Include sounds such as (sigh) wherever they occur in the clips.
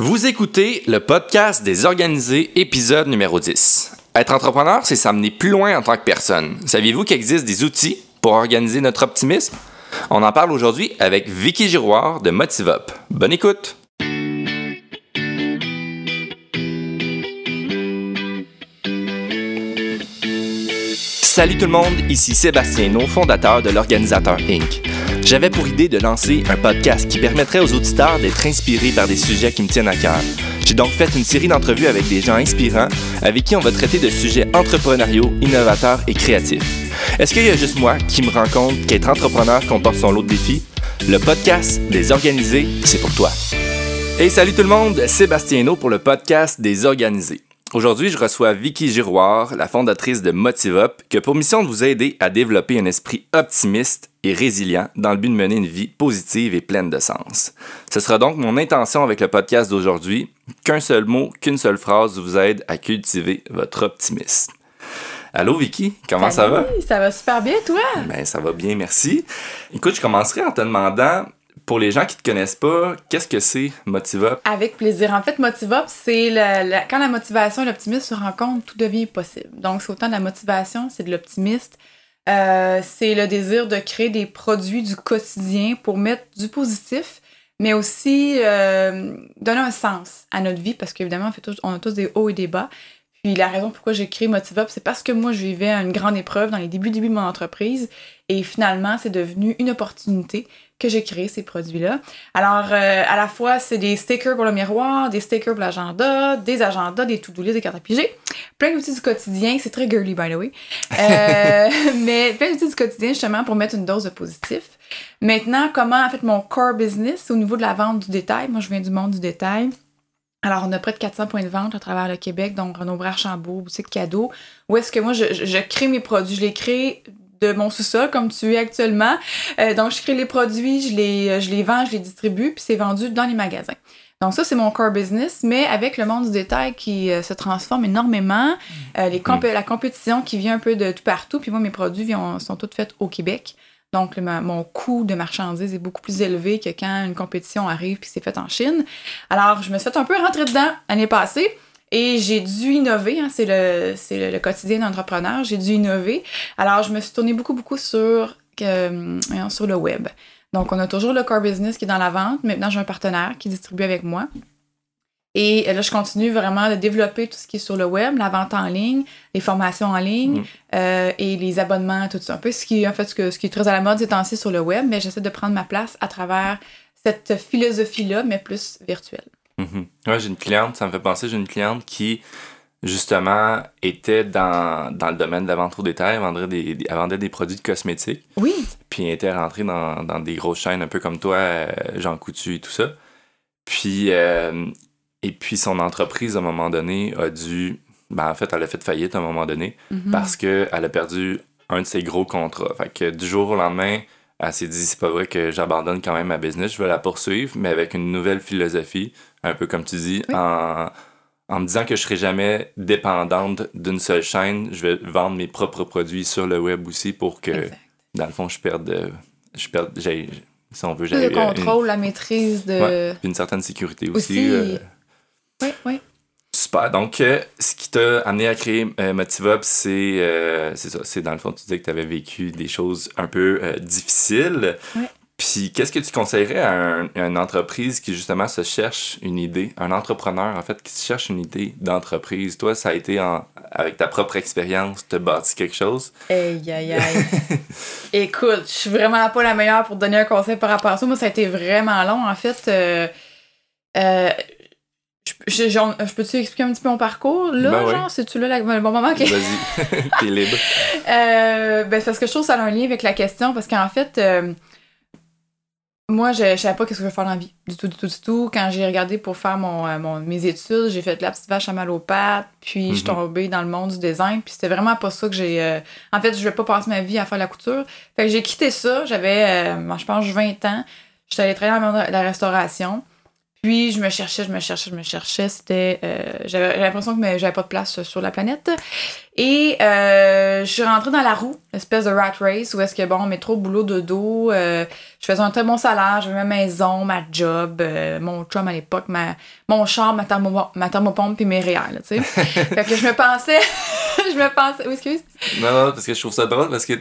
Vous écoutez le podcast des organisés, épisode numéro 10. Être entrepreneur, c'est s'amener plus loin en tant que personne. Saviez-vous qu'il existe des outils pour organiser notre optimisme? On en parle aujourd'hui avec Vicky Giroir de MotiveUp. Bonne écoute! Salut tout le monde, ici Sébastien fondateur de l'Organisateur Inc. J'avais pour idée de lancer un podcast qui permettrait aux auditeurs d'être inspirés par des sujets qui me tiennent à cœur. J'ai donc fait une série d'entrevues avec des gens inspirants avec qui on va traiter de sujets entrepreneuriaux, innovateurs et créatifs. Est-ce qu'il y a juste moi qui me rends compte qu'être entrepreneur comporte son lot de défis? Le podcast des organisés, c'est pour toi. Et salut tout le monde, Sébastien No pour le podcast des organisés. Aujourd'hui, je reçois Vicky Giroir, la fondatrice de MotiveUp, qui a pour mission de vous aider à développer un esprit optimiste et résilient dans le but de mener une vie positive et pleine de sens. Ce sera donc mon intention avec le podcast d'aujourd'hui, qu'un seul mot, qu'une seule phrase vous aide à cultiver votre optimisme. Allô Vicky, comment ça va? Ça va super bien, toi? Ben, ça va bien, merci. Écoute, je commencerai en te demandant pour les gens qui te connaissent pas, qu'est-ce que c'est MotiveUp? Avec plaisir. En fait, MotiveUp, c'est quand la motivation et l'optimisme se rencontrent, tout devient possible. Donc, c'est autant de la motivation, c'est de l'optimisme. Euh, c'est le désir de créer des produits du quotidien pour mettre du positif, mais aussi euh, donner un sens à notre vie, parce qu'évidemment, on, on a tous des hauts et des bas. Puis la raison pourquoi j'ai créé MotiveUp, c'est parce que moi, je vivais une grande épreuve dans les débuts, débuts de mon entreprise. Et finalement, c'est devenu une opportunité que j'ai créé ces produits-là. Alors, euh, à la fois, c'est des stickers pour le miroir, des stickers pour l'agenda, des agendas, des to-do list, des cartes à piger, plein d'outils du quotidien. C'est très girly, by the way. Euh, (laughs) mais plein d'outils du quotidien, justement, pour mettre une dose de positif. Maintenant, comment, en fait, mon core business au niveau de la vente du détail? Moi, je viens du monde du détail. Alors, on a près de 400 points de vente à travers le Québec, donc Renaud Archambault, boutique cadeau, où est-ce que moi, je, je, crée mes produits. Je les crée de mon sous-sol, comme tu es actuellement. Euh, donc, je crée les produits, je les, je les vends, je les distribue, puis c'est vendu dans les magasins. Donc ça, c'est mon core business, mais avec le monde du détail qui euh, se transforme énormément, euh, les mm. la compétition qui vient un peu de tout partout, puis moi, mes produits sont tous faits au Québec. Donc, mon coût de marchandises est beaucoup plus élevé que quand une compétition arrive puis c'est fait en Chine. Alors, je me suis fait un peu rentrer dedans l'année passée. Et j'ai dû innover, hein, c'est le, quotidien d'entrepreneur, j'ai dû innover. Alors, je me suis tournée beaucoup, beaucoup sur, euh, sur le web. Donc, on a toujours le core business qui est dans la vente. Maintenant, j'ai un partenaire qui distribue avec moi. Et là, je continue vraiment de développer tout ce qui est sur le web, la vente en ligne, les formations en ligne mm. euh, et les abonnements, tout ça. Un peu ce qui, en fait, ce, que, ce qui est très à la mode ces temps-ci sur le web, mais j'essaie de prendre ma place à travers cette philosophie-là, mais plus virtuelle. Mm-hmm. j'ai une cliente, ça me fait penser, j'ai une cliente qui, justement, était dans, dans, le domaine de la vente au détail, elle vendait des, elle vendait des produits de cosmétiques. Oui. Puis elle était rentrée dans, dans des grosses chaînes, un peu comme toi, euh, Jean Coutu et tout ça. Puis euh, et puis son entreprise, à un moment donné, a dû. Ben, en fait, elle a fait faillite à un moment donné mhm. parce qu'elle a perdu un de ses gros contrats. Fait que du jour au lendemain, elle s'est dit c'est pas vrai que j'abandonne quand même ma business, je vais la poursuivre, mais avec une nouvelle philosophie, un peu comme tu dis, en, en me disant que je serai jamais dépendante d'une seule chaîne, je vais vendre mes propres produits sur le web aussi pour que, dans le fond, je perde. Je perde si on veut, Le contrôle, la maîtrise de. une certaine sécurité aussi. Euh, oui, oui. Super. Donc, euh, ce qui t'a amené à créer euh, MotiveUp, euh, c'est ça. C'est dans le fond, tu disais que tu avais vécu des choses un peu difficiles. Oui. Puis, qu'est-ce que tu conseillerais à, une entreprise qui, justement, se cherche une idée, un entrepreneur, en fait, qui se cherche une idée d'entreprise? Toi, ça a été en, avec ta propre expérience, te bâti quelque chose? Aïe, aïe, aïe. (laughs) Écoute, je suis vraiment pas la meilleure pour donner un conseil par rapport à ça. Moi, ça a été vraiment long. En fait, je, je, peux-tu expliquer un petit peu mon parcours? Là, ben genre, c'est-tu là le bon moment? Vas-y, (laughs) t'es libre. (laughs) euh, ben, parce que je trouve que ça a un lien avec la question, parce qu'en fait, euh, moi, je, je savais pas qu'est-ce que je veux faire dans la vie. Du tout, du tout, du tout. Quand j'ai regardé pour faire mon, euh, mon mes études, j'ai fait la petite vache à mal aux pattes, puis je suis mhm. tombée dans le monde du design, puis c'était vraiment pas ça que j'ai... Euh, en fait, je vais pas passer ma vie à faire la couture. Fait que j'ai quitté ça, j'avais, je pense, 20 ans. J'étais allée travailler dans la restauration. Puis je me cherchais, je me cherchais, je me cherchais. C'était, euh, j'avais l'impression que j'avais pas de place sur la planète. Et euh, je suis rentrée dans la roue, espèce de rat race, où est-ce que bon, métro, boulot, dodo. Euh, je faisais un très bon salaire, j'avais ma maison, ma job, euh, mon chum à l'époque, ma, mon char, ma, thermo, ma thermopompe puis mes réels, tu sais. (laughs) fait que je me pensais, me pensais, oui, excuse. Non, non, parce que je trouve ça drôle parce que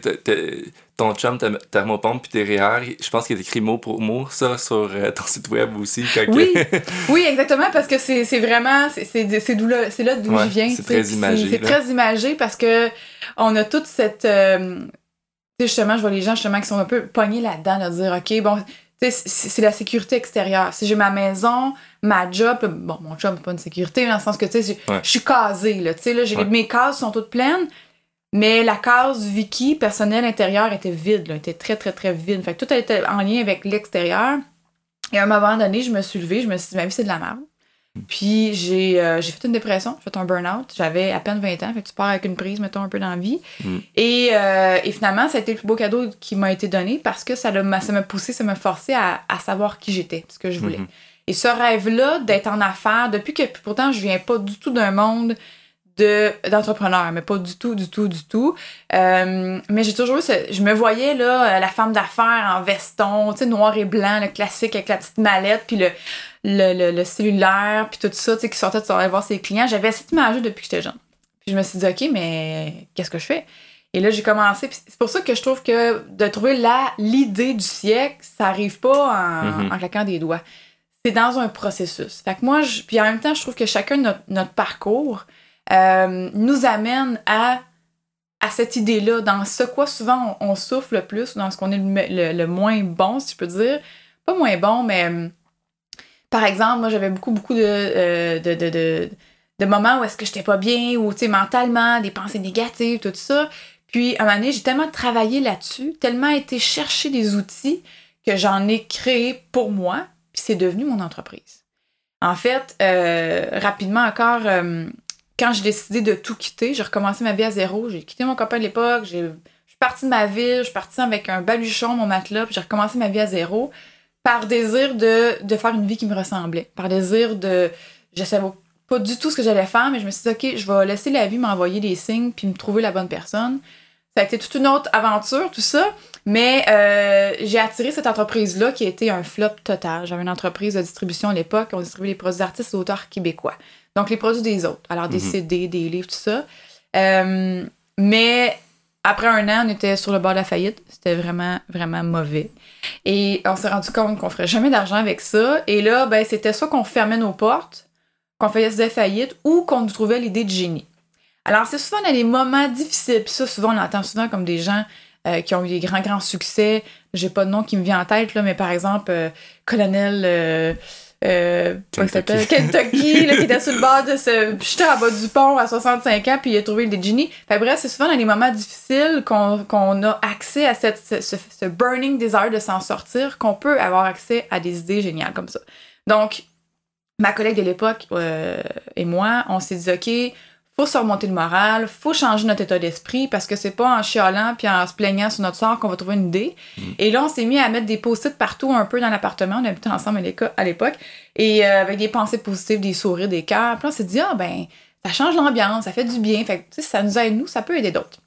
ton chum, ta thermopompe puis tes REER, je pense qu'il est écrit mot pour mot ça sur euh, (laughs) ton site web aussi. oui, (laughs) oui, exactement, parce que c'est vraiment, c'est là d'où je viens. C'est très imagé. C'est très imagé parce que on a toute cette... Euh, justement, je vois les gens justement qui sont un peu pognés là-dedans, de dire, OK, bon, c'est la sécurité extérieure. Si j'ai ma maison, ma job, bon, mon job, c'est pas une sécurité, dans le sens que, tu sais, je suis casée, là, tu sais, là, mes cases sont toutes pleines, mais la case Vicky, personnelle intérieure, était vide, là, était très, très, très vide. Fait que tout était en lien avec l'extérieur. Et à un moment donné, je me suis levée, je me suis dit, ma vie, c'est de la merde. Puis j'ai euh, fait une dépression, j'ai fait un burn-out. J'avais à peine 20 ans, fait que tu pars avec une prise, mettons, un peu dans la vie. Mm. Et, euh, et, finalement, ça a été le plus beau cadeau qui m'a été donné parce que ça m'a poussé, ça m'a forcé à, à, savoir qui j'étais, ce que je voulais. Mm-hmm. Et ce rêve-là d'être en affaires, depuis que pourtant je viens pas du tout d'un monde d'entrepreneur, mais pas du tout, du tout, du tout. Euh, mais j'ai toujours eu Je me voyais, là, la femme d'affaires en veston, tu sais, noir et blanc, le classique avec la petite mallette, puis le, le, le, cellulaire, puis tout ça, tu sais, qui sortait de aller voir ses clients. J'avais cette image depuis que j'étais jeune. Puis je me suis dit, OK, mais qu'est-ce que je fais? Et là, j'ai commencé. c'est pour ça que je trouve que de trouver l'idée du siècle, ça arrive pas en, mm-hmm. en claquant des doigts. C'est dans un processus. Fait que moi, je, puis en même temps, je trouve que chacun notre, notre parcours euh, nous amène à, à cette idée-là, dans ce quoi souvent on, souffle le plus, dans ce qu'on est le, le, moins bon, si je peux dire. Pas moins bon, mais par exemple, moi, j'avais beaucoup, beaucoup de, euh, de, moments où est-ce que j'étais pas bien, ou, tu sais, mentalement, des pensées négatives, tout ça. Puis, à un moment donné, j'ai tellement travaillé là-dessus, tellement été chercher des outils que j'en ai créé pour moi, puis c'est devenu mon entreprise. En fait, euh, rapidement encore, euh, quand j'ai décidé de tout quitter, j'ai recommencé ma vie à zéro. J'ai quitté mon copain de l'époque, je suis partie de ma ville, je suis partie avec un baluchon, mon matelas, puis j'ai recommencé ma vie à zéro par désir de, de, faire une vie qui me ressemblait, par désir de... Je savais pas du tout ce que j'allais faire, mais je me suis dit, OK, je vais laisser la vie m'envoyer des signes puis me trouver la bonne personne. Ça a été toute une autre aventure, tout ça. Mais euh, j'ai attiré cette entreprise-là qui a été un flop total. J'avais une entreprise de distribution à l'époque. On distribuait les produits d'artistes et d'auteurs québécois. Donc, les produits des autres. Alors, des mhm. CD, des livres, tout ça. Euh, mais après un an, on était sur le bord de la faillite. C'était vraiment, vraiment mauvais. Et on s'est rendu compte qu'on ferait jamais d'argent avec ça. Et là, ben, c'était soit qu'on fermait nos portes, qu'on faisait faillite, ou qu'on nous trouvait l'idée de génie. Alors, c'est souvent dans les moments difficiles. Puis ça, souvent, on entend souvent comme des gens euh, qui ont eu des grands, grands succès. J'ai pas de nom qui me vient en tête, là, mais par exemple, euh, Colonel. Euh, euh, Kentucky, Kentucky là, qui était sur le bord de se jeter en bas du pont à 65 ans, puis il a trouvé des genies. Fait bref, c'est souvent dans les moments difficiles qu'on a accès à cette, ce, burning desire de s'en sortir, qu'on peut avoir accès à des idées géniales comme ça. Donc, ma collègue de l'époque euh, et moi, on s'est dit, OK, faut se remonter le moral, faut changer notre état d'esprit parce que c'est pas en chialant puis en se plaignant sur notre sort qu'on va trouver une idée. Mm. Et là, on s'est mis à mettre des post-it partout un peu dans l'appartement. On habitait ensemble à l'époque et euh, avec des pensées positives, des sourires, des cœurs. Puis on s'est dit, ah ben, ça change l'ambiance, ça fait du bien. Fait que, ça nous aide, nous, ça peut aider d'autres.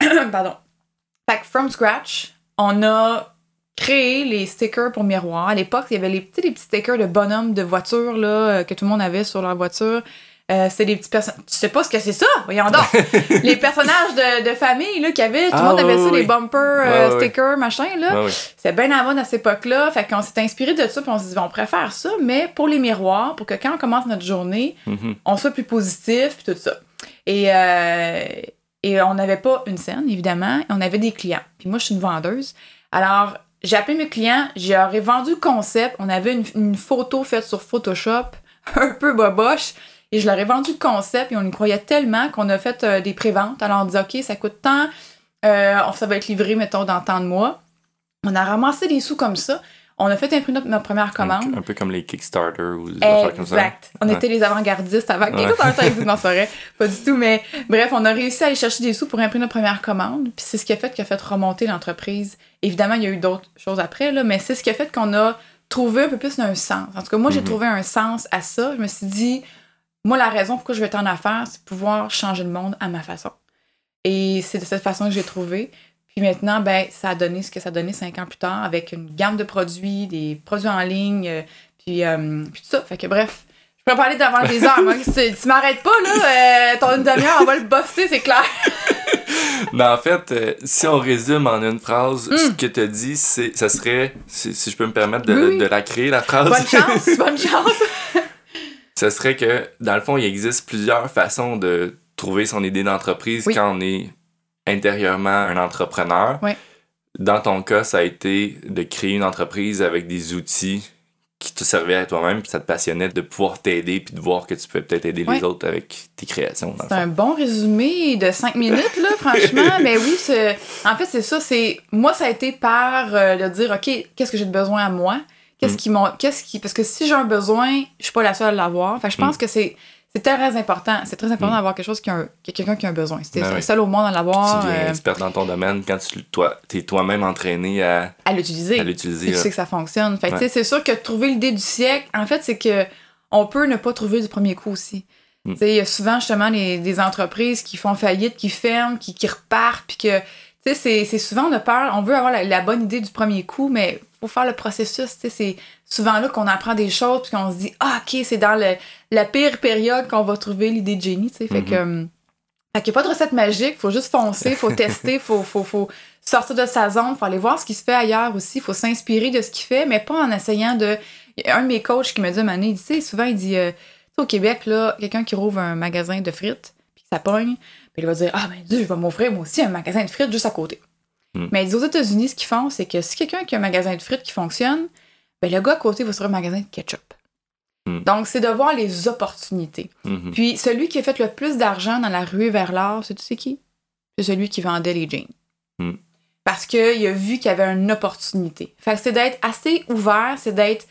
(coughs) Pardon. Fait que from scratch, on a créé les stickers pour miroir. À l'époque, il y avait les petits, les petits stickers de bonhomme de voiture là, euh, que tout le monde avait sur leur voiture. Euh, c'est des petits personnages. Tu sais pas ce que c'est ça? Voyons donc! (laughs) les personnages de, de famille, là, qu'il y avait, tout le ah, monde avait ça, les bumpers, euh, stickers, machin, là. C'est bien avant à cette époque-là. Fait qu'on s'est inspiré de ça, puis on s'est dit, on préfère ça, mais pour les miroirs, pour que quand on commence notre journée, mm-hmm. on soit plus positif, puis tout ça. Et, euh, et on n'avait pas une scène, évidemment, on avait des clients. Puis moi, je suis une vendeuse. Alors, j'ai appelé mes clients, j'aurais vendu le concept, on avait une, une photo faite sur Photoshop, (laughs) un peu boboche, et je leur ai vendu le concept et on y croyait tellement qu'on a fait euh, des préventes. Alors on dit OK, ça coûte tant, euh, ça va être livré, mettons, dans tant de mois. On a ramassé des sous comme ça. On a fait imprimer notre, première commande. Un, peu comme les Kickstarter ou des affaires comme ça. Exact. On était les avant-gardistes avant Kickstarter ouais. (laughs) dans forêt. Pas du tout, mais bref, on a réussi à aller chercher des sous pour imprimer notre première commande. Puis c'est ce qui a fait qui a fait remonter l'entreprise. Évidemment, il y a eu d'autres choses après, là, mais c'est ce qui a fait qu'on a trouver un peu plus un sens. En tout cas, moi, j'ai Mhm. trouvé un sens à ça. Je me suis dit, moi, la raison pourquoi je vais être en affaires, c'est pouvoir changer le monde à ma façon. Et c'est de cette façon que j'ai trouvé. Puis maintenant, ben, ça a donné ce que ça a donné cinq ans plus tard avec une gamme de produits, des produits en ligne, euh, puis, euh, puis tout ça. Fait que bref, je pourrais parler devant des heures. Moi, (laughs) tu m'arrêtes pas, là, euh, ton une demi-heure, on va le buster, c'est clair. Mais (laughs) en fait, euh, si on résume en une phrase, Mm. ce que tu as dit, c'est, ça serait, si, si je peux me permettre de, oui. de la créer, la phrase, Bonne chance, bonne (laughs) chance. Ce serait que, dans le fond, il existe plusieurs façons de trouver son idée d'entreprise Oui. quand on est intérieurement un entrepreneur. Oui. Dans ton cas, ça a été de créer une entreprise avec des outils qui te servaient à toi-même, puis ça te passionnait de pouvoir t'aider, puis de voir que tu pouvais peut-être aider Oui. les autres avec tes créations. Le C'est un bon résumé de cinq minutes, là, franchement. Mais (laughs) oui, c'est- en fait, c'est ça. C'est Moi, ça a été par euh, de dire, OK, qu'est-ce que j'ai de besoin à moi? Qu'est-ce Mm. qui m'ont. Qu'est-ce qui. Parce que si j'ai un besoin, je suis pas la seule à l'avoir. Fait que je pense que c'est. C'est très important. C'est très important Mm. d'avoir quelque chose qui a y a quelqu'un qui a un besoin. C'était Ben oui. seul au monde à l'avoir, tu deviens euh, expert dans ton domaine quand tu toi, es toi-même entraîné à, à l'utiliser. à l'utiliser. tu sais que ça fonctionne. Fait que, Ouais. tu sais, c'est sûr que trouver l'idée du siècle, en fait, c'est que on peut ne pas trouver du premier coup aussi. Mm. Tu sais, il y a souvent justement des, des entreprises qui font faillite, qui ferment, qui, qui repartent, puis que, tu sais, c'est- c'est souvent on a peur, on veut avoir la, la bonne idée du premier coup, mais faut faire le processus, tu sais, c'est souvent là qu'on apprend des choses, puis qu'on se dit, ah, ok, c'est dans le- la pire période qu'on va trouver l'idée de génie, fait que... hum, fait qu'il n'y a pas de recette magique, faut juste foncer, faut (laughs) tester, faut, faut, faut sortir de sa zone, faut aller voir ce qui se fait ailleurs aussi, faut s'inspirer de ce qu'il fait, mais pas en essayant de. Il y a un de mes coachs qui me dit, Mané, il dit, tu sais, souvent, il dit, euh, tu sais, au Québec, là, quelqu'un qui rouvre un magasin de frites, puis que ça pogne, puis il va dire, ah, ben, Dieu, je vais m'offrir moi aussi un magasin de frites juste à côté. Mm. Mais aux États-Unis, ce qu'ils font, c'est que si quelqu'un qui a un magasin de frites qui fonctionne, ben, le gars à côté va sur un magasin de ketchup. Mm. Donc, c'est de voir les opportunités. Mhm. Puis celui qui a fait le plus d'argent dans la ruée vers l'or, c'est tu sais qui? C'est celui qui vendait les jeans. Hmm. Parce qu'il a vu qu'il y avait une opportunité. Fait que c'est d'être assez ouvert, c'est d'être.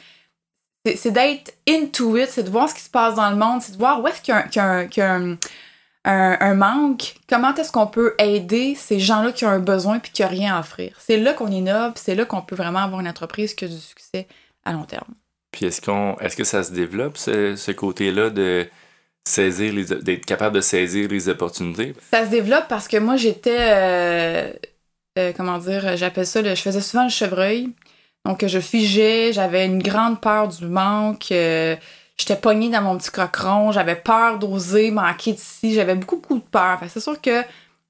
c'est- d'être into it, c'est de voir ce qui se passe dans le monde, c'est de voir où est-ce qu'il y a, un, qu'il y un- manque, comment est-ce qu'on peut aider ces gens-là qui ont un besoin puis qui n'ont rien à offrir? C'est là qu'on innove, c'est là qu'on peut vraiment avoir une entreprise qui a du succès à long terme. Puis est-ce qu'on est-ce que ça se développe ce, ce côté-là de saisir les d'être capable de saisir les opportunités? Ça se développe parce que moi, j'étais. euh, euh, comment dire J'appelle ça. le- je faisais souvent le chevreuil. Donc, je figeais, j'avais une grande peur du manque. euh, j'étais pognée dans mon petit cochon. J'avais peur d'oser manquer d'ici. J'avais beaucoup, beaucoup de peur. Fait c'est sûr que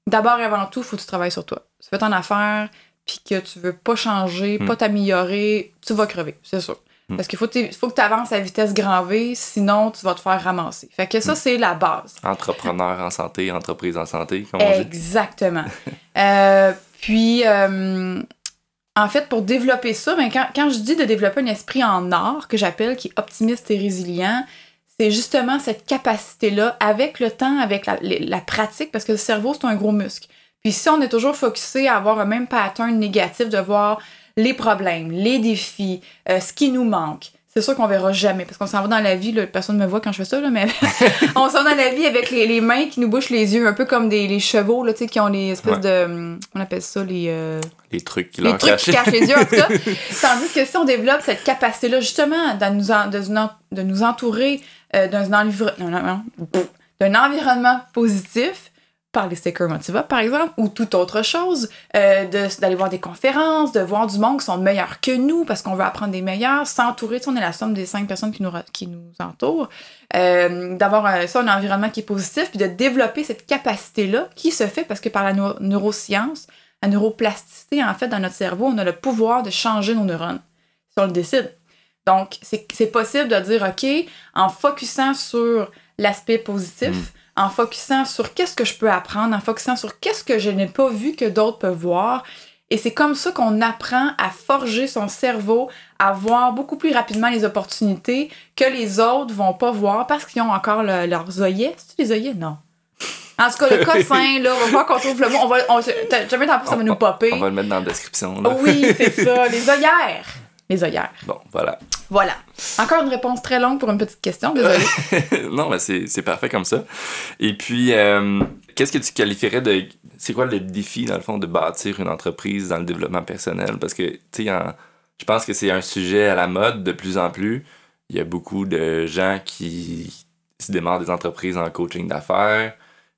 d'abord et avant tout, il faut que tu travailles sur toi. Tu fais ton affaire, puis que tu veux pas changer, Hmm. pas t'améliorer, tu vas crever, c'est sûr. Hmm. Parce qu'il faut, faut que tu avances à vitesse grand V, sinon tu vas te faire ramasser. Fait que ça, Hmm. c'est la base. Entrepreneur en santé, entreprise en santé, comme on dit. Exactement. (laughs) Euh, puis, euh, en fait, pour développer ça, ben, quand, quand je dis de développer un esprit en or, que j'appelle, qui est optimiste et résilient, c'est justement cette capacité-là, avec le temps, avec la pratique, parce que le cerveau, c'est un gros muscle. Puis si on est toujours focusé à avoir un même pattern négatif, de voir les problèmes, les défis, euh, ce qui nous manque, c'est sûr qu'on verra jamais. Parce qu'on s'en va dans la vie, là, personne ne me voit quand je fais ça, là, mais (laughs) on s'en va dans la vie avec les, les mains qui nous bouchent les yeux, un peu comme des, les chevaux, là, qui ont les espèces Ouais. de... hum, On appelle ça les... euh, Les trucs qui les leur trucs qui cachent. les yeux, en tout cas. (laughs) Tandis que si on développe cette capacité-là, justement, de nous, en- de nous, en- de nous entourer euh, d'un environnement positif, par les stickers Motiva, par exemple, ou toute autre chose, euh, de- d'aller voir des conférences, de voir du monde qui sont meilleurs que nous, parce qu'on veut apprendre des meilleurs, s'entourer, on est la somme des cinq personnes qui nous, qui nous entourent, euh, d'avoir un, ça, un environnement qui est positif, puis de développer cette capacité-là, qui se fait parce que par la neu- neuroscience, la neuroplasticité, en fait, dans notre cerveau, on a le pouvoir de changer nos neurones, si on le décide. Donc, c'est c'est possible de dire, OK, en focusant sur l'aspect positif, Mm. En focusant sur qu'est-ce que je peux apprendre, en focusant sur qu'est-ce que je n'ai pas vu que d'autres peuvent voir. Et c'est comme ça qu'on apprend à forger son cerveau, à voir beaucoup plus rapidement les opportunités que les autres vont pas voir parce qu'ils ont encore le- leurs œillets. C'est-tu les œillets? Non. En tout cas, le cossin, là, on va voir qu'on trouve le mot. On va, on, jamais ça va nous popper. On va le mettre dans la description. Là. Oui, c'est ça, les œillères. Les œillères. Bon, voilà. Voilà. Encore une réponse très longue pour une petite question, désolé. (laughs) non, mais c'est parfait comme ça. Et puis, euh, qu'est-ce que tu qualifierais de. C'est quoi le défi, dans le fond, de bâtir une entreprise dans le développement personnel? Parce que, tu sais, je pense que c'est un sujet à la mode de plus en plus. Il y a beaucoup de gens qui se démarrent des entreprises en coaching d'affaires,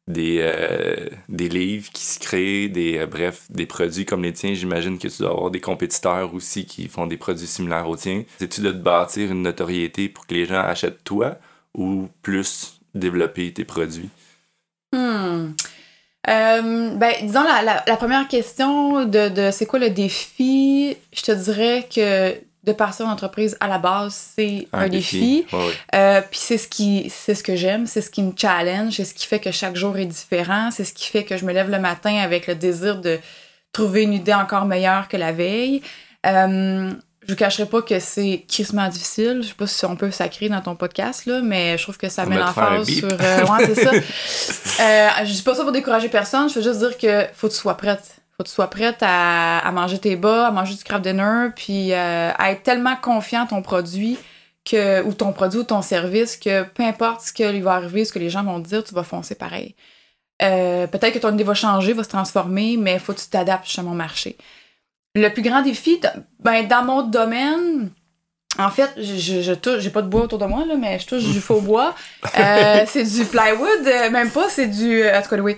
des, euh, des livres qui se créent, des, euh, bref, des produits comme les tiens. J'imagine que tu dois avoir des compétiteurs aussi qui font des produits similaires aux tiens. C'est-tu de te bâtir une notoriété pour que les gens achètent toi ou plus développer tes produits? Hmm. Euh, ben, disons, la, la, première question de, de c'est quoi le défi, je te dirais que de partir en entreprise à la base, c'est un, défi. Euh, puis c'est ce qui c'est ce que j'aime, c'est ce qui me challenge, c'est ce qui fait que chaque jour est différent, c'est ce qui fait que je me lève le matin avec le désir de trouver une idée encore meilleure que la veille. Euh, je vous cacherai pas que c'est crissement difficile. Je sais pas si on peut sacrer dans ton podcast, là, mais je trouve que ça met l'emphase sur. Euh, ouais, c'est ça. (laughs) euh, je dis pas ça pour décourager personne. Je veux juste dire que faut que tu sois prête. Faut que tu sois prête à, à manger tes bas, à manger du craft dinner, puis euh, à être tellement confiant en ton produit que, ou ton produit ou ton service que peu importe ce qui va arriver, ce que les gens vont dire, tu vas foncer pareil. Euh, peut-être que ton idée va changer, va se transformer, mais faut que tu t'adaptes à mon marché. Le plus grand défi, ben, dans mon domaine, en fait, je, je, touche, j'ai pas de bois autour de moi, là, mais je touche du faux bois. Euh, (laughs) c'est du plywood, même pas, c'est du. En tout cas, oui.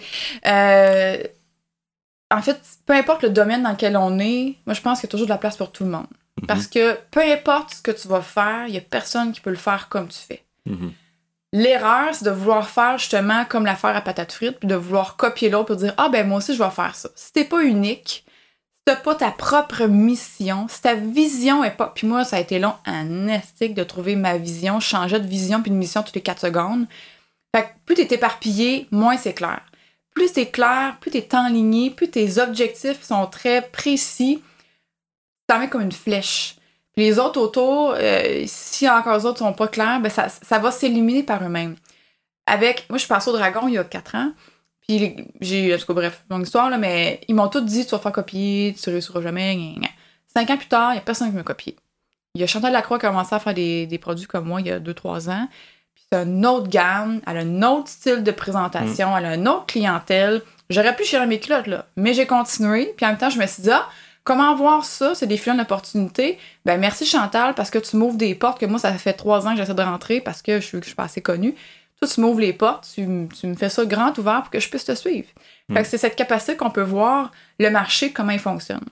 En fait, peu importe le domaine dans lequel on est, moi, je pense qu'il y a toujours de la place pour tout le monde. Mm-hmm. Parce que peu importe ce que tu vas faire, il y a personne qui peut le faire comme tu fais. Mm-hmm. L'erreur, c'est de vouloir faire justement comme l'affaire à patate frite, puis de vouloir copier l'autre pour dire Ah, ben moi aussi, je vais faire ça. Si t'es pas unique, t'as pas ta propre mission, si ta vision est pas. Puis moi, ça a été long, un estique de trouver ma vision. Je changeais de vision puis de mission toutes les 4 secondes. Fait que plus t'es éparpillé, moins c'est clair. Plus t'es clair, plus t'es enligné, plus tes objectifs sont très précis, t'en mets comme une flèche. Puis les autres autour, euh, si encore les autres sont pas clairs, ben ça, va s'éliminer par eux-mêmes. Avec, moi je suis passée au dragon il y a 4 ans, j'ai, en tout cas, bref, longue histoire, mais ils m'ont tous dit tu vas faire copier, tu réussiras jamais. Cinq ans plus tard, il n'y a personne qui m'a copié. Il y a Chantal Lacroix qui a commencé à faire des, des produits comme moi il y a 2-3 ans. C'est une autre gamme, elle a un autre style de présentation, mm. elle a une autre clientèle. J'aurais pu chier mes culottes, là. Mais j'ai continué. Puis en même temps, je me suis dit, ah, comment voir ça? C'est des filons d'opportunité. Ben, merci Chantal parce que tu m'ouvres des portes que moi, ça fait trois ans que j'essaie de rentrer parce que je suis, je suis pas assez connue. Toi, tu m'ouvres les portes, tu, me fais ça grand ouvert pour que je puisse te suivre. Fait que c'est cette capacité qu'on peut voir le marché, comment il fonctionne.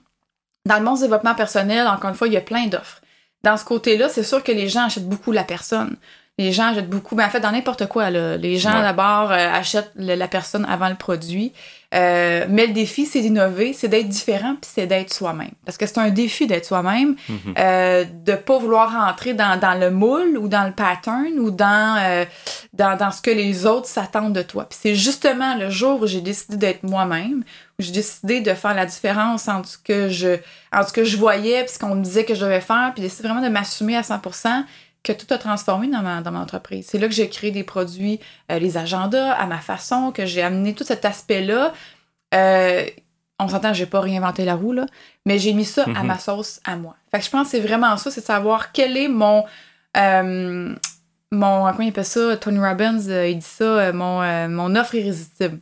Dans le monde du développement personnel, encore une fois, il y a plein d'offres. Dans ce côté-là, c'est sûr que les gens achètent beaucoup la personne. Les gens achètent beaucoup. Mais en fait, dans n'importe quoi, là, les gens d'abord euh, achètent la personne avant le produit. Euh, mais le défi, c'est d'innover, c'est d'être différent, puis c'est d'être soi-même. Parce que c'est un défi d'être soi-même, de mhm. euh, de pas vouloir rentrer dans, dans, le moule ou dans le pattern ou dans, euh, dans, dans, ce que les autres s'attendent de toi. Puis c'est justement le jour où j'ai décidé d'être moi-même, où j'ai décidé de faire la différence entre ce que je, entre ce que je voyais, puis ce qu'on me disait que je devais faire, puis d'essayer vraiment de m'assumer à 100%, que tout a transformé dans ma, dans mon entreprise. C'est là que j'ai créé des produits, euh, les agendas, à ma façon, que j'ai amené tout cet aspect-là. Euh, on s'entend, j'ai pas réinventé la roue, là, mais j'ai mis ça à mm-hmm. ma sauce, à moi. Fait que je pense que c'est vraiment ça, c'est de savoir quel est mon... Euh, mon... Comment il appelle ça? Tony Robbins, il dit ça, mon, mon offre irrésistible.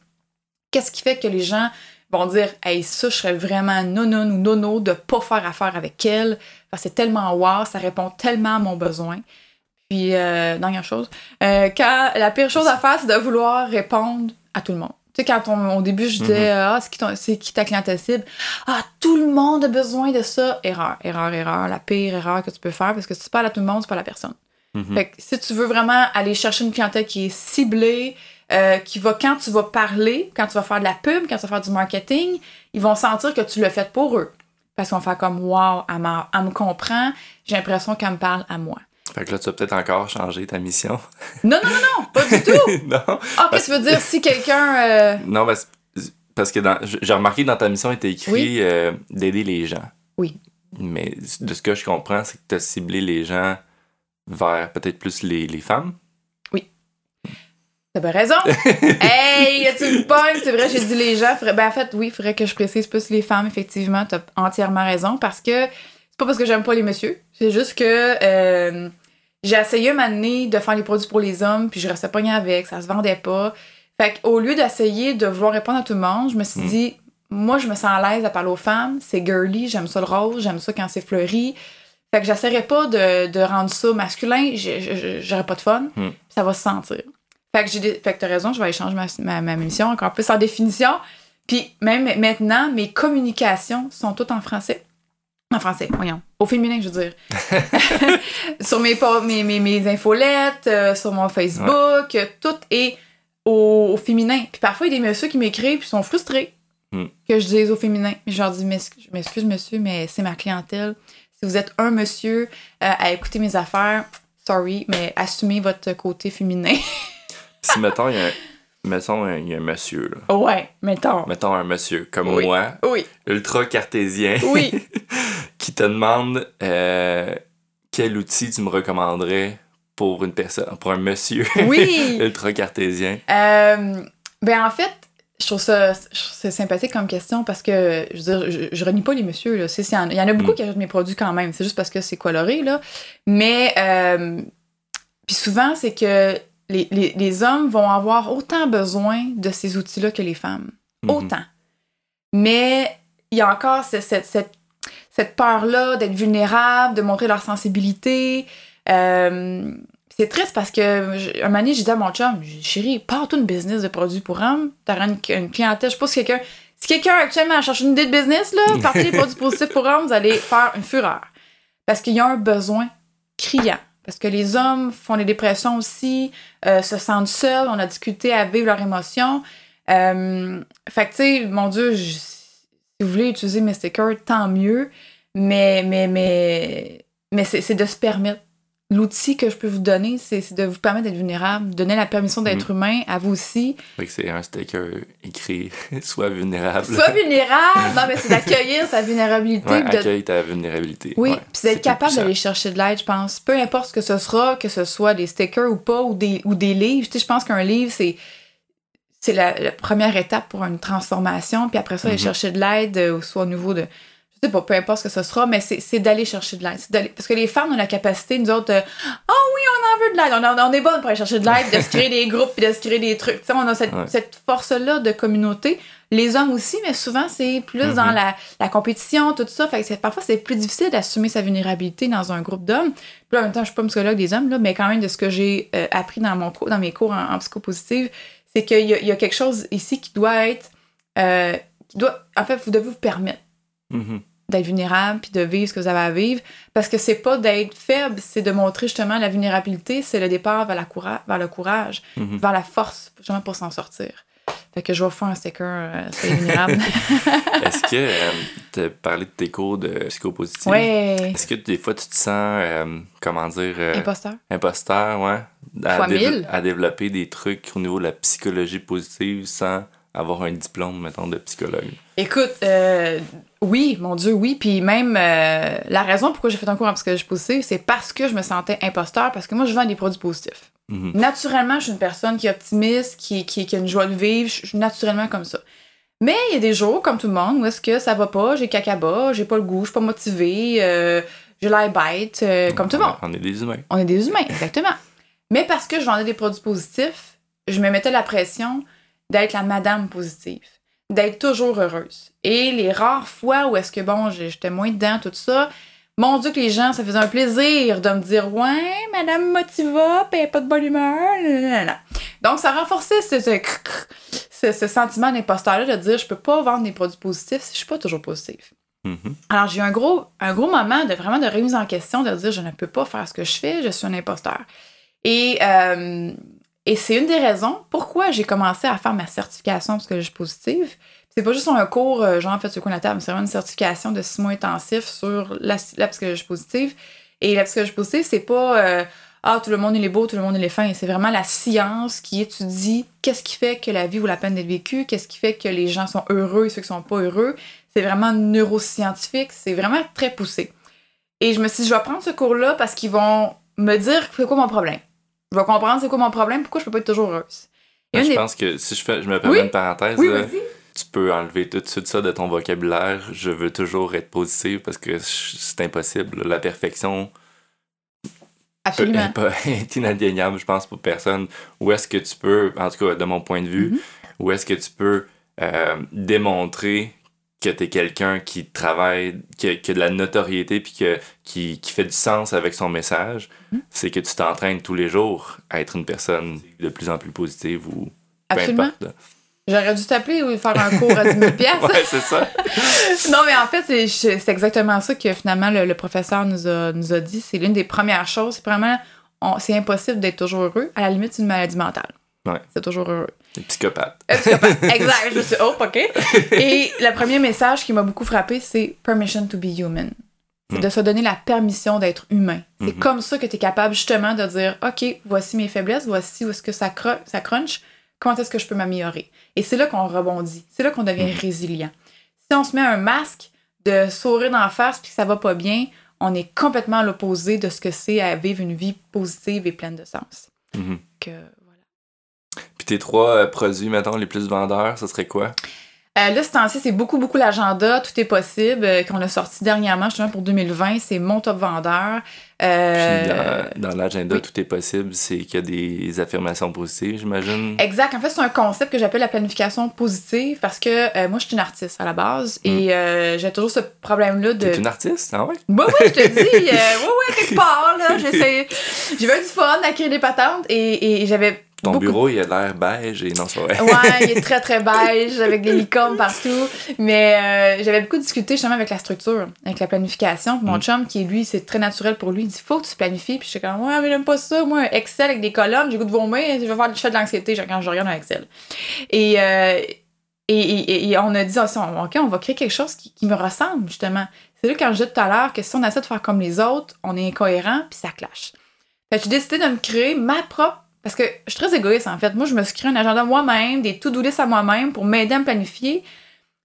Qu'est-ce qui fait que les gens vont dire Hey, ça, je serais vraiment non ou nono de pas faire affaire avec elle? C'est tellement wow, ça répond tellement à mon besoin. Puis, euh, dernière chose, euh, quand la pire chose à faire, c'est de vouloir répondre à tout le monde. Tu sais, quand au début, je disais, mm-hmm. ah, c'est qui, ta clientèle cible? Ah, tout le monde a besoin de ça. Erreur, erreur, erreur. La pire erreur que tu peux faire parce que si tu parles à tout le monde, c'est pas la personne. Mm-hmm. Fait que si tu veux vraiment aller chercher une clientèle qui est ciblée, euh, qui va, quand tu vas parler, quand tu vas faire de la pub, quand tu vas faire du marketing, ils vont sentir que tu l'as fait pour eux. Parce qu'on fait comme, wow, elle, me comprend, j'ai l'impression qu'elle me parle à moi. Fait que là, tu vas peut-être encore changer ta mission. Non, non, non, non, pas du tout. (laughs) non. Ah, qu'est-ce que tu veux dire? Si quelqu'un. Euh, non, parce, parce que j'ai remarqué que dans ta mission, il était écrit euh, d'aider les gens. Oui. Mais de ce que je comprends, c'est que tu as ciblé les gens vers peut-être plus les, les femmes? T'as raison. (laughs) hey, y a-tu une bonne? C'est vrai, j'ai dit les gens. Ben, en fait, oui, il faudrait que je précise plus les femmes, effectivement. T'as entièrement raison parce que c'est pas parce que j'aime pas les messieurs. C'est juste que euh, j'ai essayé un année de faire les produits pour les hommes, puis je restais pas avec, ça se vendait pas. Fait qu'au lieu d'essayer de vouloir répondre à tout le monde, je me suis mm. dit, moi, je me sens à l'aise à parler aux femmes. C'est girly, j'aime ça le rose, j'aime ça quand c'est fleuri. Fait que j'essaierai pas de, de rendre ça masculin, j'aurais pas de fun, puis ça va se sentir. Fait que j'ai fait que t'as raison, je vais aller changer ma, ma, ma mission encore plus en définition. Puis même maintenant, mes communications sont toutes en français. En français, voyons. Au féminin, je veux dire. (laughs) (laughs) sur mes, mes, mes, mes infolettes, euh, sur mon Facebook, tout est au, au féminin. Puis parfois, il y a des messieurs qui m'écrivent puis sont frustrés Hmm. que je dise au féminin. Je leur dis, je m'excuse, monsieur, mais c'est ma clientèle. Si vous êtes un monsieur euh, à écouter mes affaires, sorry, mais assumez votre côté féminin. (laughs) Si, mettons, il y a un, mettons, il y a un monsieur, là. ouais, mettons. Mettons un monsieur comme Oui. moi, Oui, ultra cartésien, oui. (laughs) qui te demande euh, quel outil tu me recommanderais pour une personne, pour un monsieur Oui. (laughs) ultra cartésien? Euh, ben en fait, je trouve ça, je trouve ça sympathique comme question parce que je veux dire, je, je renie pas les messieurs. Là. C'est- c'est- Il y en a beaucoup Mm. qui achètent mes produits quand même. C'est juste parce que c'est coloré. Là. Mais euh, puis souvent, c'est que les, les, les hommes vont avoir autant besoin de ces outils-là que les femmes. Mhm. Autant. Mais il y a encore ce- cette, cette, cette peur-là d'être vulnérable, de montrer leur sensibilité. Euh, c'est triste parce que un moment donné, j'ai dit à mon chum, chérie, pars-toi une business de produits pour hommes. T'auras une, une clientèle. Je sais pas si quelqu'un. Si quelqu'un actuellement cherche une idée de business, là, (laughs) partez des produits positifs pour hommes, vous allez faire une fureur. Parce qu'il y a un besoin criant. Parce que les hommes font des dépressions aussi, euh, se sentent seuls, on a discuté à vivre leurs émotions. Euh, fait que, tu sais, mon Dieu, si vous voulez utiliser mes stickers, tant mieux. Mais, mais, mais, mais c'est de se permettre. L'outil que je peux vous donner, c'est de vous permettre d'être vulnérable, donner la permission d'être humain à vous aussi. C'est un sticker écrit (laughs) Sois vulnérable. Sois vulnérable! (laughs) Non, mais c'est d'accueillir sa vulnérabilité. Ouais, de- accueille ta vulnérabilité. Oui, Ouais, puis c'est d'être capable d'aller chercher de l'aide, je pense. Peu importe ce que ce sera, que ce soit des stickers ou pas, ou des, ou des livres. Tu sais, je pense qu'un livre, c'est c'est la, la première étape pour une transformation. Puis après ça, aller Mhm. chercher de l'aide, euh, soit au niveau de. Je sais pas, peu importe ce que ce sera, mais c'est d'aller chercher de l'aide. Parce que les femmes ont la capacité, nous autres, de, ah oui, on en veut de l'aide. On, on est bonnes pour aller chercher de l'aide, de se créer des groupes, puis de se créer des trucs. On a cette, Ouais. cette force-là de communauté. Les hommes aussi, mais souvent, c'est plus dans la, la compétition, tout ça. Fait que parfois, c'est plus difficile d'assumer sa vulnérabilité dans un groupe d'hommes. Puis là, en même temps, je suis pas psychologue des hommes, là, mais quand même, de ce que j'ai euh, appris dans, mon cours, dans mes cours en, en psychopositive, c'est qu'il y, y a quelque chose ici qui doit être. euh, qui doit, en fait, vous devez vous permettre Mhm. D'être vulnérable puis de vivre ce que vous avez à vivre. Parce que c'est pas d'être faible, c'est de montrer justement la vulnérabilité, c'est le départ vers, la coura- vers le courage, Mhm. vers la force, justement pour s'en sortir. Fait que je vais faire un sticker, euh, soyez vulnérable. (laughs) Est-ce que tu as parlé de tes cours de psychopositive? ouais. Est-ce que des fois tu te sens, euh, comment dire, euh, Imposteur. imposteur, ouais, à, Fois dév- mille. à développer des trucs au niveau de la psychologie positive sans avoir un diplôme, mettons, de psychologue? Écoute, euh, oui, mon Dieu, oui. Puis même, euh, la raison pourquoi j'ai fait un cours en psychologie positive, c'est parce que je me sentais imposteur, parce que moi, je vends des produits positifs. Mhm. Naturellement, je suis une personne qui est optimiste, qui, qui, qui a une joie de vivre. Je suis naturellement comme ça. Mais il y a des jours, comme tout le monde, où est-ce que ça va pas, j'ai cacaba, j'ai pas le goût, je suis pas motivée, euh, j'ai l'air bête, euh, comme tout le monde. On est des humains. On est des humains, exactement. Mais parce que je vendais des produits positifs, je me mettais la pression d'être la madame positive, d'être toujours heureuse. Et les rares fois où est-ce que, bon, j'étais moins dedans, tout ça, mon Dieu que les gens, ça faisait un plaisir de me dire « Ouais, madame Motiva, pis elle pas de bonne humeur. Donc, ça renforçait ce, ce, sentiment d'imposteur-là de dire « Je peux pas vendre des produits positifs si je suis pas toujours positive. » Mhm. Alors, j'ai eu un gros, un gros moment de vraiment de remise en question, de dire je ne peux pas faire ce que je fais, je suis un imposteur. Et, euh, et c'est une des raisons pourquoi j'ai commencé à faire ma certification en psychologie positive. C'est pas juste un cours, euh, genre, en fait, sur le coin de la table, c'est vraiment une certification de six mois intensif sur la, la psychologie positive. Et la psychologie positive, c'est pas euh, ah, tout le monde il est beau, tout le monde il est fin. C'est vraiment la science qui étudie qu'est-ce qui fait que la vie vaut la peine d'être vécue, qu'est-ce qui fait que les gens sont heureux et ceux qui sont pas heureux. C'est vraiment neuroscientifique, c'est vraiment très poussé. Et je me suis dit, je vais prendre ce cours-là parce qu'ils vont me dire c'est quoi mon problème. Je vais comprendre c'est quoi mon problème, pourquoi je peux pas être toujours heureuse. Ben, je des- pense que si je, fais, je me permets Oui. une parenthèse, Oui, là, vas-y. tu peux enlever tout de suite ça de ton vocabulaire. Je veux toujours être positive parce que c'est impossible. La perfection peut- Absolument. (laughs) est, pas, est inatteignable, je pense, pour personne. Où est-ce que tu peux, en tout cas de mon point de vue, Mhm. où est-ce que tu peux euh, démontrer que tu es quelqu'un qui travaille, qui a, qui a de la notoriété, puis que, qui, qui fait du sens avec son message, Mhm. c'est que tu t'entraînes tous les jours à être une personne de plus en plus positive ou peu Absolument. importe. là. J'aurais dû t'appeler ou faire un cours à 10 000 piastres. (laughs) Ouais, c'est ça. (laughs) Non, mais en fait, c'est- exactement ça que finalement le, le professeur nous a, nous a dit. C'est l'une des premières choses. C'est vraiment, c'est impossible d'être toujours heureux. À la limite, c'est une maladie mentale. Ouais. C'est toujours heureux. Les psychopathes. Euh, psychopathe. (laughs) exact. Je me suis oh, OK. Et le premier message qui m'a beaucoup frappé, c'est Permission to be human. C'est Mm. de se donner la permission d'être humain. C'est Mhm. comme ça que tu es capable justement de dire, OK, voici mes faiblesses, voici où est-ce que ça, cro- ça crunch, comment est-ce que je peux m'améliorer. Et c'est là qu'on rebondit. C'est là qu'on devient Mhm. résilient. Si on se met un masque de sourire d'en face puis que ça va pas bien, on est complètement à l'opposé de ce que c'est à vivre une vie positive et pleine de sens. Que, tes trois euh, produits, mettons, les plus vendeurs, ça serait quoi? Euh, là, ce temps-ci, c'est beaucoup, beaucoup l'agenda. Tout est possible. euh, qu'on a sorti dernièrement, justement, pour 2020. C'est mon top vendeur. Euh, Puis dans, dans l'agenda, oui. tout est possible, c'est qu'il y a des affirmations positives, j'imagine. Exact. En fait, c'est un concept que j'appelle la planification positive parce que moi, je suis une artiste à la base et euh, j'ai toujours ce problème-là de. T'es une artiste, ah ouais? Oui, oui, je te dis. oui, oui, (laughs) quelque part, là. J'essaie. J'avais du fun à créer des patentes et, et j'avais. Ton beaucoup bureau, il a l'air beige et non, c'est vrai. Ouais, il est (laughs) très très beige avec des licornes partout. Mais euh, j'avais beaucoup discuté justement avec la structure, avec la planification. Puis Mon Mm. chum, qui lui, c'est très naturel pour lui, il dit faut que tu planifies. Puis j'étais comme ouais, mais j'aime pas ça. Moi, un Excel avec des colonnes, j'ai goût de vomir, je vais faire je fais de l'anxiété quand je regarde un Excel. Et, euh, et, et- et on a dit aussi, on- ok, on va créer quelque chose qui, qui me ressemble justement. C'est là quand je disais tout à l'heure que si on essaie de faire comme les autres, on est incohérent puis ça clash. Fait que j'ai décidé de me créer ma propre parce que je suis très égoïste, en fait. Moi, je me suis créé un agenda moi-même, des to-do à moi-même pour m'aider à me planifier.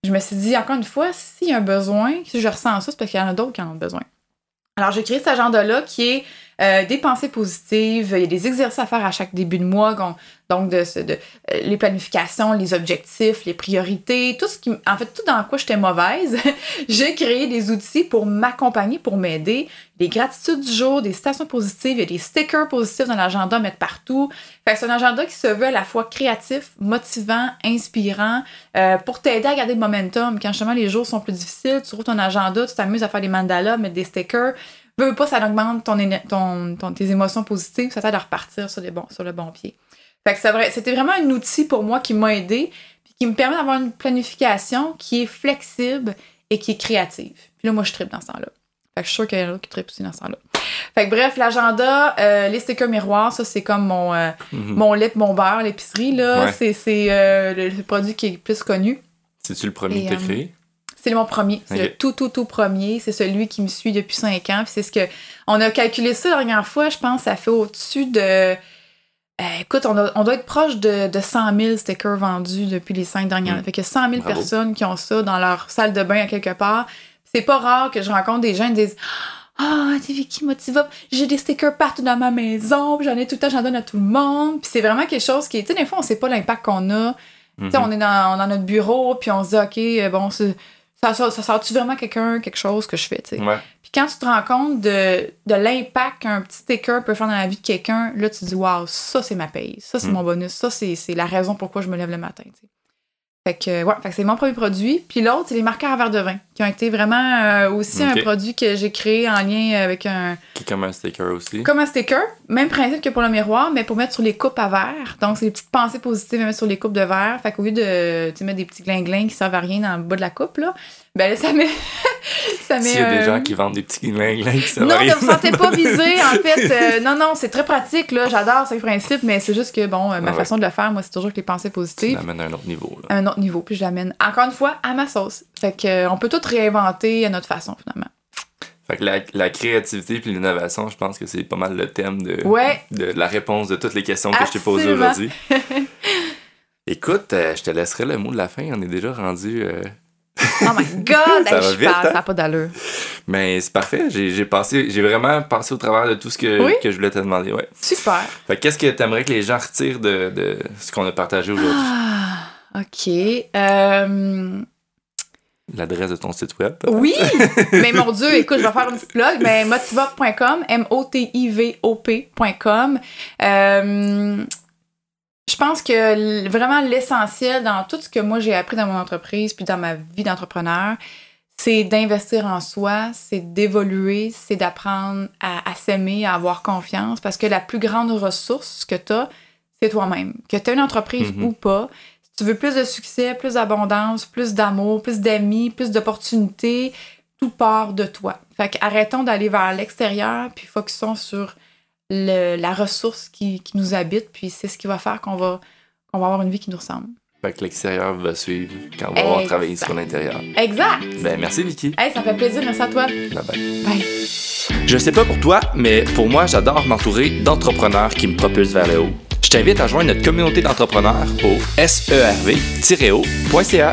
Je me suis dit, encore une fois, s'il y a un besoin, si je ressens ça, c'est parce qu'il y en a d'autres qui en ont besoin. Alors, j'ai créé cet agenda-là qui est euh, des pensées positives. Il y a des exercices à faire à chaque début de mois. Donc, de, de, euh, les planifications, les objectifs, les priorités, tout ce qui. En fait, tout dans quoi j'étais mauvaise. (laughs) j'ai créé des outils pour m'accompagner, pour m'aider. Des gratitudes du jour, des citations positives, il y a des stickers positifs dans l'agenda mettre partout. Fait c'est un agenda qui se veut à la fois créatif, motivant, inspirant, euh, pour t'aider à garder le momentum. Quand justement les jours sont plus difficiles, tu trouves ton agenda, tu t'amuses à faire des mandalas, mettre des stickers. Veux, pas, ça augmente ton, ton, ton- tes émotions positives, ça t'aide à repartir sur, les bons, sur le bon pied. Fait que c'est vrai, c'était vraiment un outil pour moi qui m'a aidé, puis qui me permet d'avoir une planification qui est flexible et qui est créative. Puis là, moi, je tripe dans ce temps-là. Fait que je suis sûre qu'il y en a qui trippent aussi dans ce temps-là. Fait que bref, l'agenda, euh, les stickers miroirs, ça, c'est comme mon, euh, Mhm. mon lait, mon beurre, l'épicerie, là. Ouais. C'est, euh, le, le produit qui est le plus connu. C'est-tu le premier Et, que t'as euh, créé? C'est mon premier. C'est le tout, tout, tout premier. C'est celui qui me suit depuis cinq ans. Puis c'est ce que. On a calculé ça la dernière fois, je pense, ça fait au-dessus de. Euh, écoute, on, a- on doit être proche de, de 100 000 stickers vendus depuis les cinq dernières années. Mm. Fait que 100 000 Bravo. personnes qui ont ça dans leur salle de bain à quelque part. C'est pas rare que je rencontre des gens qui disent Ah, t'es Vicky Motiva, j'ai des stickers partout dans ma maison, j'en ai tout le temps, j'en donne à tout le monde. Puis c'est vraiment quelque chose qui. Tu sais, des fois, on sait pas l'impact qu'on a. Tu sais, Mhm. on est dans, dans notre bureau, puis on se dit, OK, euh, bon, ça, sort- ça sort-tu vraiment quelqu'un, quelque chose que je fais, tu sais? Ouais. Puis quand tu te rends compte de, de l'impact qu'un petit sticker peut faire dans la vie de quelqu'un, là, tu te dis, waouh, ça, c'est ma paye. Ça, c'est Mm. mon bonus. Ça, c'est c'est la raison pourquoi je me lève le matin, tu sais. Fait que, ouais, fait que c'est mon premier produit. Puis l'autre, c'est les marqueurs à verre de vin, qui ont été vraiment euh, aussi un produit que j'ai créé en lien avec un, Qui est comme un sticker aussi. comme un sticker, même principe que pour le miroir, mais pour mettre sur les coupes à verre. Donc, c'est des petites pensées positives à mettre sur les coupes de verre. Fait qu'au lieu de tu mettre des petits glinglings qui servent à rien dans le bas de la coupe, là, ben là, ça met. (laughs) (laughs) ça S'il y a des gens qui vendent des petits glinglings, ça non, ne vous sentez pas visé, en fait. Euh, (laughs) non, non, c'est très pratique, là. J'adore ce principe, mais c'est juste que, bon, euh, ma ouais. façon de le faire, moi, c'est toujours avec les pensées positives l'amènes à un autre niveau. Là. à un autre niveau, puis je l'amène, encore une fois, à ma sauce. Fait que, euh, on peut tout réinventer à notre façon, finalement. Fait que la, la créativité puis l'innovation, je pense que c'est pas mal le thème de, Ouais. de la réponse de toutes les questions que je t'ai posées aujourd'hui. (laughs) Écoute, euh, je te laisserai le mot de la fin. On est déjà rendu. euh, Oh my God! Ça hey, va je vite, parle, hein? ça n'a pas d'allure. Mais c'est parfait. J'ai passé, j'ai vraiment passé au travers de tout ce que, Oui? que je voulais te demander. Ouais. Super. Qu'est-ce que tu aimerais que les gens retirent de, de ce qu'on a partagé aujourd'hui? Ah, OK. Euh, L'adresse de ton site web. oui! (laughs) mais mon Dieu, écoute, je vais faire une petite blog. Mais motivop.com, M-O-T-I-V-O-P.com. Euh, je pense que vraiment l'essentiel dans tout ce que moi j'ai appris dans mon entreprise puis dans ma vie d'entrepreneur, c'est d'investir en soi, c'est d'évoluer, c'est d'apprendre à, s'aimer, à avoir confiance, parce que la plus grande ressource que tu as, c'est toi-même. Que tu aies une entreprise mm-hmm. ou pas, si tu veux plus de succès, plus d'abondance, plus d'amour, plus d'amis, plus d'opportunités, tout part de toi. Fait qu'arrêtons d'aller vers l'extérieur, puis focusons sur la ressource qui, nous habite, puis c'est ce qui va faire qu'on va, qu'on va avoir une vie qui nous ressemble. Fait que l'extérieur va suivre quand on va avoir travaillé sur l'intérieur. Exact. Ben, merci Vicky. Hey, ça fait plaisir. Merci à toi. Bye bye. Bye. Je sais pas pour toi, mais pour moi, j'adore m'entourer d'entrepreneurs qui me propulsent vers le haut. Je t'invite à joindre notre communauté d'entrepreneurs au serv-o.ca.